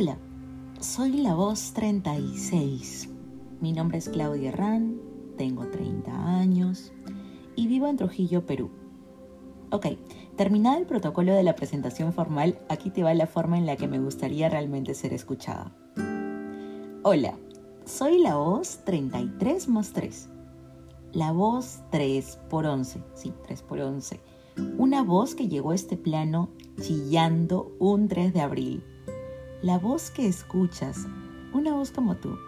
Hola, soy la voz 36. Mi nombre es Claudia Herrán, tengo 30 años y vivo en Trujillo, Perú. Ok, terminado el protocolo de la presentación formal, aquí te va la forma en la que me gustaría realmente ser escuchada. Hola, soy la voz 33 más 3. La voz 3 por 11, sí, 3 por 11. Una voz que llegó a este plano chillando un 3 de abril. La voz que escuchas, una voz como tú.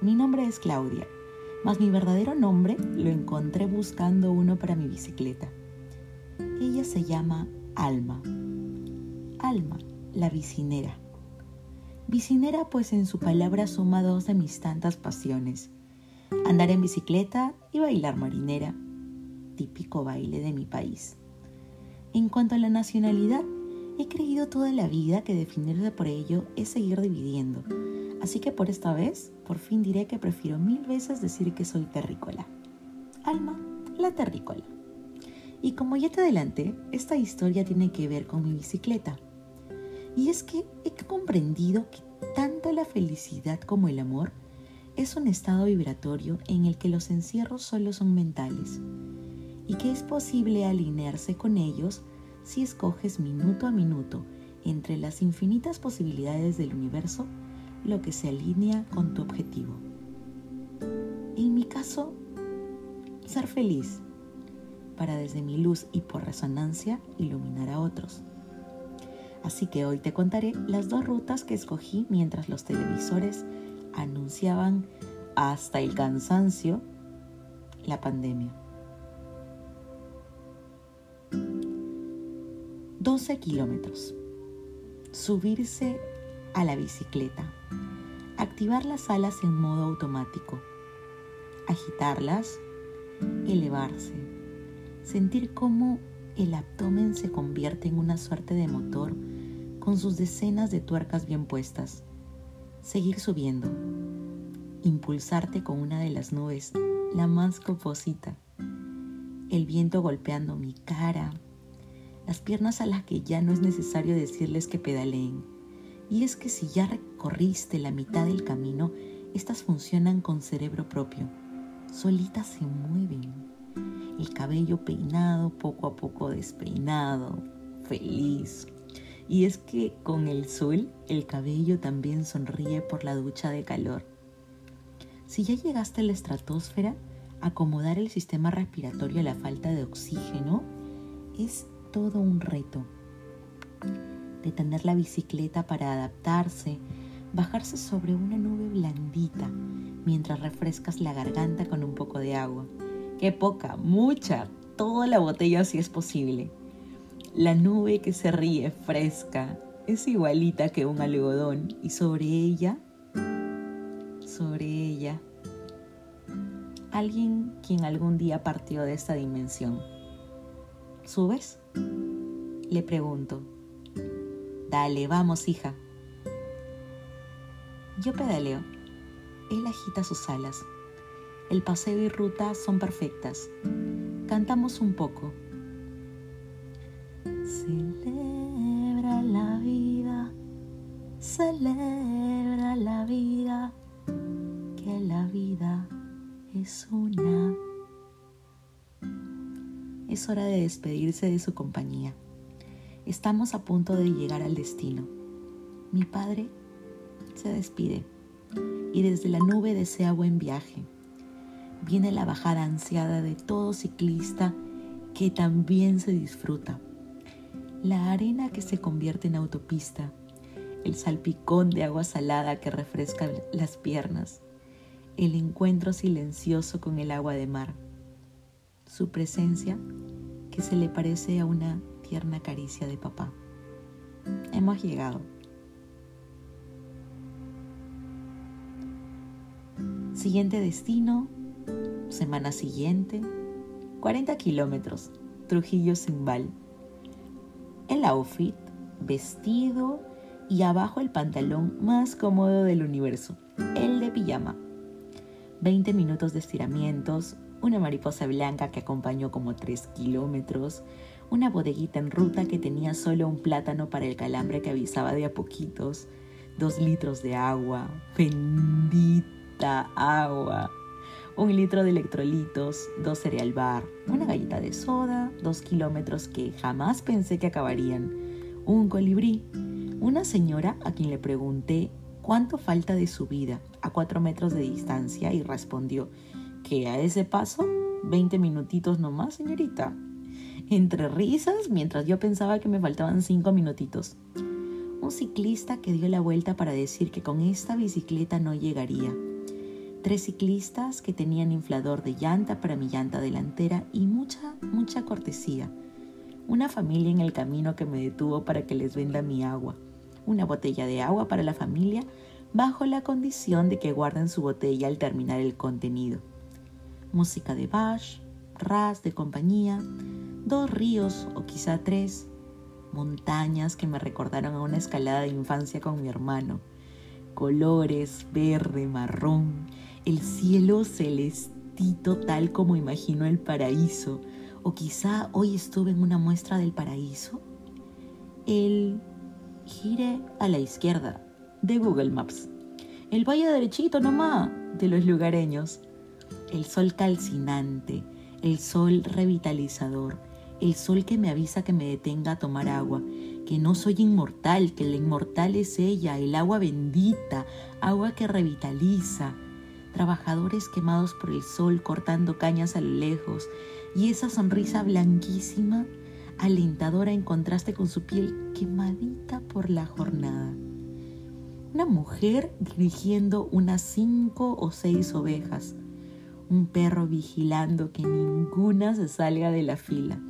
Mi nombre es Claudia, mas mi verdadero nombre lo encontré buscando uno para mi bicicleta. Ella se llama Alma. Alma, la bicinera. Bicinera pues en su palabra suma dos de mis tantas pasiones. Andar en bicicleta y bailar marinera, típico baile de mi país. En cuanto a la nacionalidad, He creído toda la vida que definirse por ello es seguir dividiendo, así que por esta vez, por fin diré que prefiero mil veces decir que soy terrícola. Alma, la terrícola. Y como ya te adelanté, esta historia tiene que ver con mi bicicleta. Y es que he comprendido que tanto la felicidad como el amor es un estado vibratorio en el que los encierros solo son mentales y que es posible alinearse con ellos si escoges minuto a minuto entre las infinitas posibilidades del universo lo que se alinea con tu objetivo. En mi caso, ser feliz para desde mi luz y por resonancia iluminar a otros. Así que hoy te contaré las dos rutas que escogí mientras los televisores anunciaban hasta el cansancio la pandemia. 12 kilómetros. Subirse a la bicicleta. Activar las alas en modo automático. Agitarlas. Elevarse. Sentir cómo el abdomen se convierte en una suerte de motor con sus decenas de tuercas bien puestas. Seguir subiendo. Impulsarte con una de las nubes, la más coposita. El viento golpeando mi cara, las piernas a las que ya no es necesario decirles que pedaleen. Y es que si ya recorriste la mitad del camino, estas funcionan con cerebro propio. Solitas se mueven. El cabello peinado, poco a poco despeinado, feliz. Y es que con el sol el cabello también sonríe por la ducha de calor. Si ya llegaste a la estratosfera, acomodar el sistema respiratorio a la falta de oxígeno es todo un reto. Detener la bicicleta para adaptarse, bajarse sobre una nube blandita mientras refrescas la garganta con un poco de agua. ¡Qué poca! ¡Mucha! Toda la botella si es posible. La nube que se ríe fresca es igualita que un algodón y sobre ella, sobre ella, alguien quien algún día partió de esta dimensión. ¿Subes? Le pregunto. Dale, vamos, hija. Yo pedaleo. Él agita sus alas. El paseo y ruta son perfectas. Cantamos un poco. Celebra la vida, celebra la vida, que la vida es una es hora de despedirse de su compañía. Estamos a punto de llegar al destino. Mi padre se despide y desde la nube desea buen viaje. Viene la bajada ansiada de todo ciclista que también se disfruta. La arena que se convierte en autopista, el salpicón de agua salada que refresca las piernas, el encuentro silencioso con el agua de mar su presencia que se le parece a una tierna caricia de papá. Hemos llegado. Siguiente destino, semana siguiente, 40 kilómetros, Trujillo Zimbal. El outfit, vestido y abajo el pantalón más cómodo del universo, el de pijama. 20 minutos de estiramientos, una mariposa blanca que acompañó como 3 kilómetros, una bodeguita en ruta que tenía solo un plátano para el calambre que avisaba de a poquitos, dos litros de agua, bendita agua, un litro de electrolitos, dos cereal bar, una galleta de soda, dos kilómetros que jamás pensé que acabarían, un colibrí, una señora a quien le pregunté cuánto falta de su vida a cuatro metros de distancia y respondió que a ese paso, 20 minutitos nomás, señorita. Entre risas, mientras yo pensaba que me faltaban cinco minutitos. Un ciclista que dio la vuelta para decir que con esta bicicleta no llegaría. Tres ciclistas que tenían inflador de llanta para mi llanta delantera y mucha, mucha cortesía. Una familia en el camino que me detuvo para que les venda mi agua. Una botella de agua para la familia bajo la condición de que guarden su botella al terminar el contenido. Música de Bach, ras de compañía, dos ríos o quizá tres, montañas que me recordaron a una escalada de infancia con mi hermano, colores verde, marrón, el cielo celestito tal como imagino el paraíso, o quizá hoy estuve en una muestra del paraíso. El gire a la izquierda de Google Maps. El valle derechito nomás de los lugareños. El sol calcinante, el sol revitalizador, el sol que me avisa que me detenga a tomar agua, que no soy inmortal, que la inmortal es ella, el agua bendita, agua que revitaliza. Trabajadores quemados por el sol cortando cañas a lo lejos y esa sonrisa blanquísima, alentadora en contraste con su piel quemadita por la jornada. Una mujer dirigiendo unas cinco o seis ovejas, un perro vigilando que ninguna se salga de la fila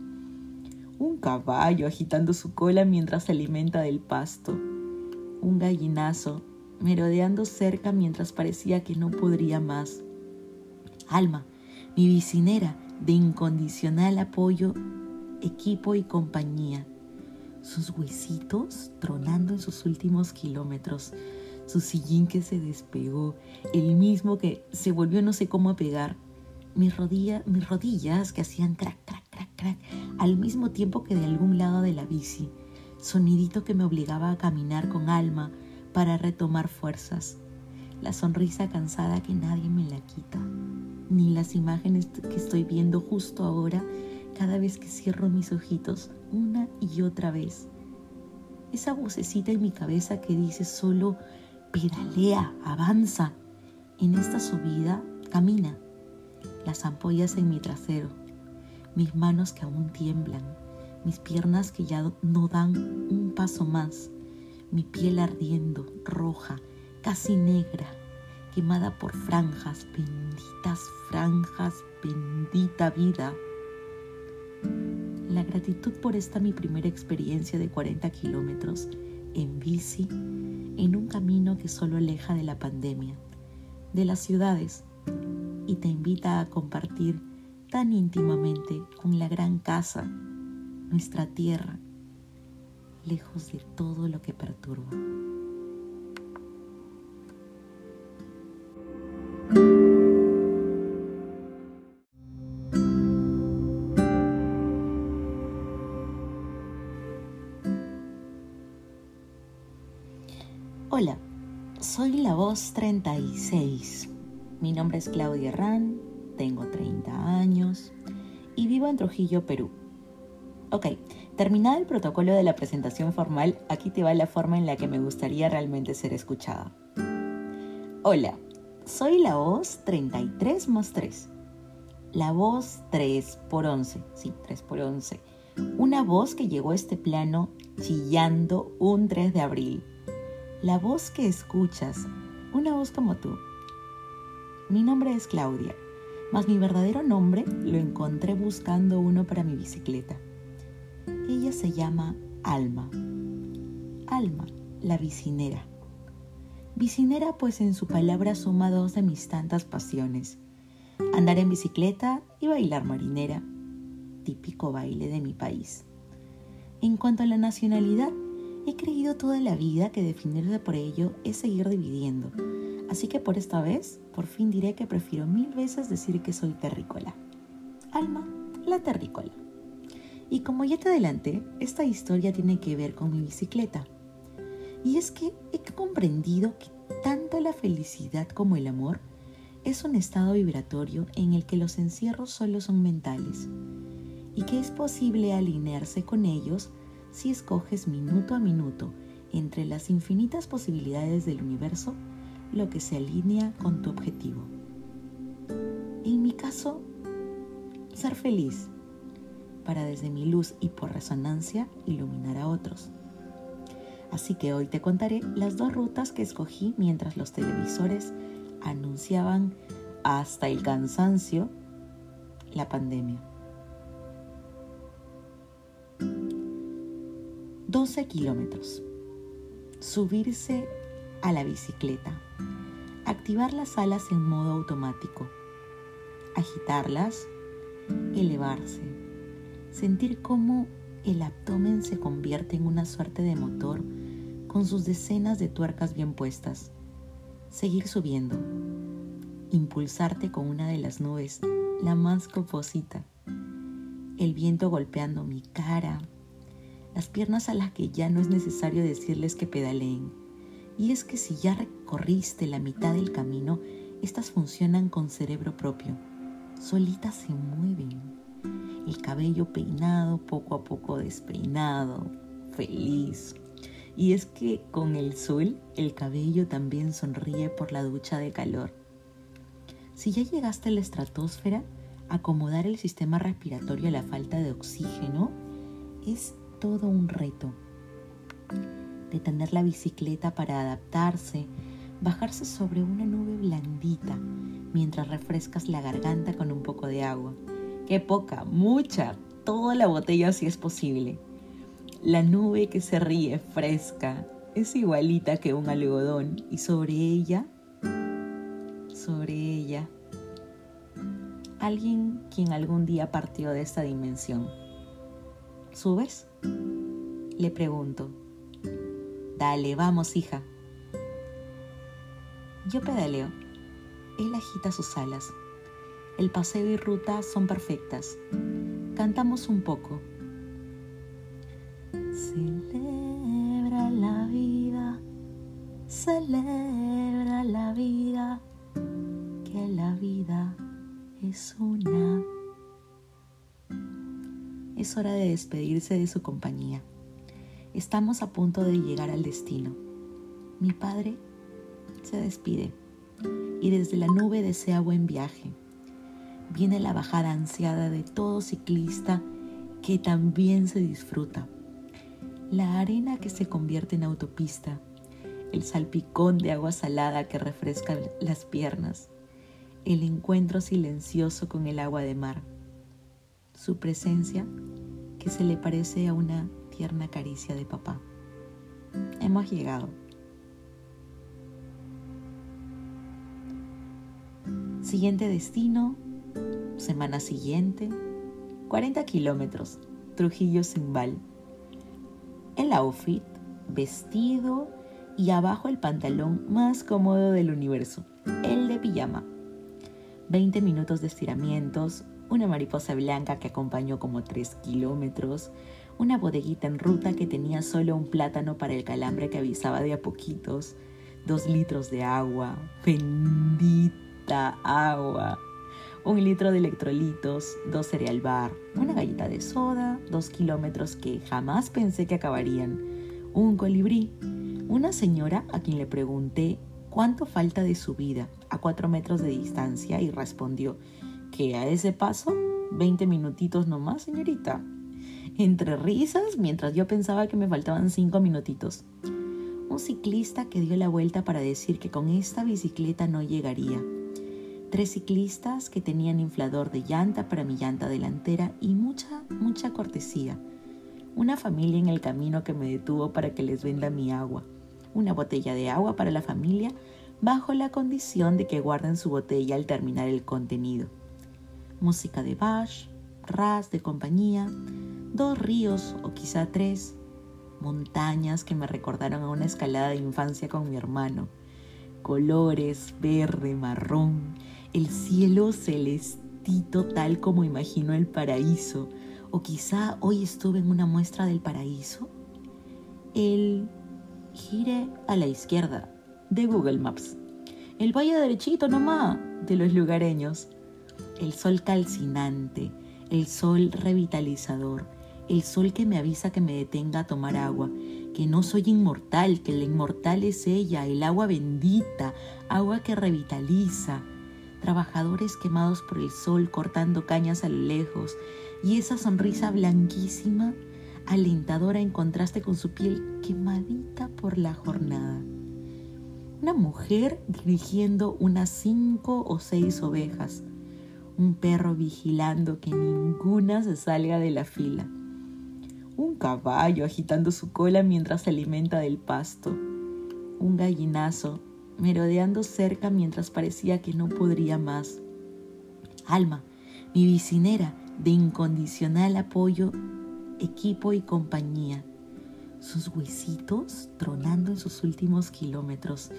un caballo agitando su cola mientras se alimenta del pasto, un gallinazo merodeando cerca mientras parecía que no podría más. Alma, mi vicinera de incondicional apoyo, equipo y compañía. Sus huesitos tronando en sus últimos kilómetros, su sillín que se despegó, el mismo que se volvió no sé cómo a pegar, mis, mis rodillas que hacían crack, crack, al mismo tiempo que de algún lado de la bici, sonidito que me obligaba a caminar con alma para retomar fuerzas, la sonrisa cansada que nadie me la quita, ni las imágenes que estoy viendo justo ahora cada vez que cierro mis ojitos una y otra vez. Esa vocecita en mi cabeza que dice solo, pedalea, avanza. En esta subida, camina. Las ampollas en mi trasero, mis manos que aún tiemblan, mis piernas que ya no dan un paso más, mi piel ardiendo, roja, casi negra, quemada por franjas, benditas franjas, bendita vida. La gratitud por esta mi primera experiencia de 40 kilómetros en bici, en un camino que solo aleja de la pandemia, de las ciudades, y te invita a compartir tan íntimamente con la gran casa, nuestra tierra, lejos de todo lo que perturba. Hola, soy la voz 36. Mi nombre es Claudia Herrán tengo 30 y vivo en Trujillo, Perú. Ok, terminado el protocolo de la presentación formal, aquí te va la forma en la que me gustaría realmente ser escuchada. Hola, soy la voz 33 más 3. La voz 3 por 11, sí, 3 por 11. Una voz que llegó a este plano chillando un 3 de abril. La voz que escuchas, una voz como tú. Mi nombre es Claudia mas mi verdadero nombre lo encontré buscando uno para mi bicicleta. Ella se llama Alma. Alma, la bicinera. Bicinera pues en su palabra suma dos de mis tantas pasiones. Andar en bicicleta y bailar marinera, típico baile de mi país. En cuanto a la nacionalidad, he creído toda la vida que definirse por ello es seguir dividiendo Así que por esta vez, por fin diré que prefiero mil veces decir que soy terrícola. Alma, la terrícola. Y como ya te adelanté, esta historia tiene que ver con mi bicicleta. Y es que he comprendido que tanto la felicidad como el amor es un estado vibratorio en el que los encierros solo son mentales y que es posible alinearse con ellos si escoges minuto a minuto entre las infinitas posibilidades del universo lo que se alinea con tu objetivo. En mi caso, ser feliz para desde mi luz y por resonancia iluminar a otros. Así que hoy te contaré las dos rutas que escogí mientras los televisores anunciaban hasta el cansancio la pandemia. 12 kilómetros. Subirse a la bicicleta. Activar las alas en modo automático. Agitarlas. Elevarse. Sentir cómo el abdomen se convierte en una suerte de motor con sus decenas de tuercas bien puestas. Seguir subiendo. Impulsarte con una de las nubes, la más coposita. El viento golpeando mi cara. Las piernas a las que ya no es necesario decirles que pedaleen. Y es que si ya recorriste la mitad del camino, estas funcionan con cerebro propio. Solitas se mueven. El cabello peinado, poco a poco despeinado, feliz, y es que con el sol el cabello también sonríe por la ducha de calor. Si ya llegaste a la estratosfera, acomodar el sistema respiratorio a la falta de oxígeno es todo un reto. Detener la bicicleta para adaptarse, bajarse sobre una nube blandita mientras refrescas la garganta con un poco de agua. ¡Qué poca! ¡Mucha! Toda la botella si es posible la nube que se ríe fresca es igualita que un algodón y sobre ella, sobre ella, alguien quien algún día partió de esta dimensión. ¿Subes? Le pregunto. Dale, vamos, hija. Yo pedaleo. Él agita sus alas. El paseo y ruta son perfectas. Cantamos un poco Celebra la vida, celebra la vida, que la vida es una. Es hora de despedirse de su compañía. Estamos a punto de llegar al destino. Mi padre se despide y desde la nube desea buen viaje. Viene la bajada ansiada de todo ciclista que también se disfruta la arena que se convierte en autopista, el salpicón de agua salada que refresca las piernas, el encuentro silencioso con el agua de mar, su presencia que se le parece a una tierna caricia de papá. Hemos llegado. Siguiente destino, semana siguiente, 40 kilómetros, Trujillo Zimbal el outfit, vestido y abajo el pantalón más cómodo del universo, el de pijama. 20 minutos de estiramientos, una mariposa blanca que acompañó como 3 kilómetros, una bodeguita en ruta que tenía solo un plátano para el calambre que avisaba de a poquitos, dos litros de agua, bendita agua. Un litro de electrolitos, dos cereal bar, una galleta de soda, dos kilómetros que jamás pensé que acabarían, un colibrí, una señora a quien le pregunté cuánto falta de su vida a cuatro metros de distancia y respondió que a ese paso, 20 minutitos nomás, señorita. Entre risas, mientras yo pensaba que me faltaban cinco minutitos. Un ciclista que dio la vuelta para decir que con esta bicicleta no llegaría tres ciclistas que tenían inflador de llanta para mi llanta delantera y mucha, mucha cortesía. Una familia en el camino que me detuvo para que les venda mi agua. Una botella de agua para la familia bajo la condición de que guarden su botella al terminar el contenido. Música de Bach, ras de compañía, dos ríos o quizá tres, montañas que me recordaron a una escalada de infancia con mi hermano, colores verde, marrón, el cielo celestito tal como imagino el paraíso, O quizá hoy estuve en una muestra del paraíso. El gire a la izquierda de Google Maps. El valle derechito nomás de los lugareños. El sol calcinante, el sol revitalizador, el sol que me avisa que me detenga a tomar agua, que no soy inmortal, que la inmortal es ella, el agua bendita, agua que revitaliza, trabajadores quemados por el sol cortando cañas a lo lejos, y esa sonrisa blanquísima, alentadora en contraste con su piel quemadita por la jornada. Una mujer dirigiendo unas cinco o seis ovejas, un perro vigilando que ninguna se salga de la fila, un caballo agitando su cola mientras se alimenta del pasto, un gallinazo merodeando cerca mientras parecía que no podría más. Alma, mi vicinera, de incondicional apoyo, equipo y compañía. Sus huesitos tronando en sus últimos kilómetros,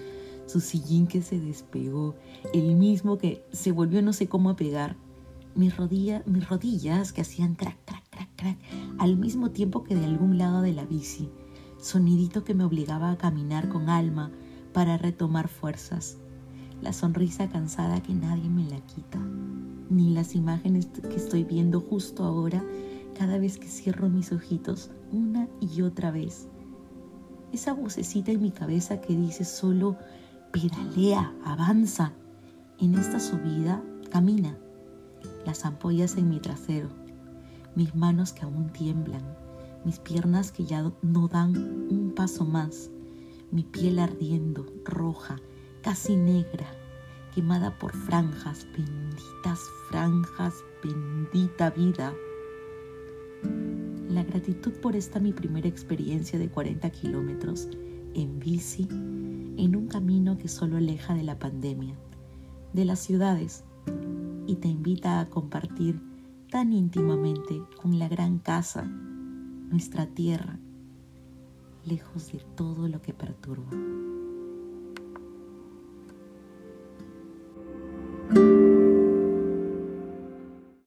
su sillín que se despegó, el mismo que se volvió no sé cómo a pegar, mis, mis rodillas que hacían crack, crack, al mismo tiempo que de algún lado de la bici, sonidito que me obligaba a caminar con alma, para retomar fuerzas, la sonrisa cansada que nadie me la quita, ni las imágenes que estoy viendo justo ahora cada vez que cierro mis ojitos una y otra vez. Esa vocecita en mi cabeza que dice solo, pedalea, avanza. En esta subida, camina. Las ampollas en mi trasero, mis manos que aún tiemblan, mis piernas que ya no dan un paso más mi piel ardiendo, roja, casi negra, quemada por franjas, benditas franjas, bendita vida. La gratitud por esta mi primera experiencia de 40 kilómetros en bici, en un camino que solo aleja de la pandemia, de las ciudades, y te invita a compartir tan íntimamente con la gran casa, nuestra tierra, lejos de todo lo que perturba.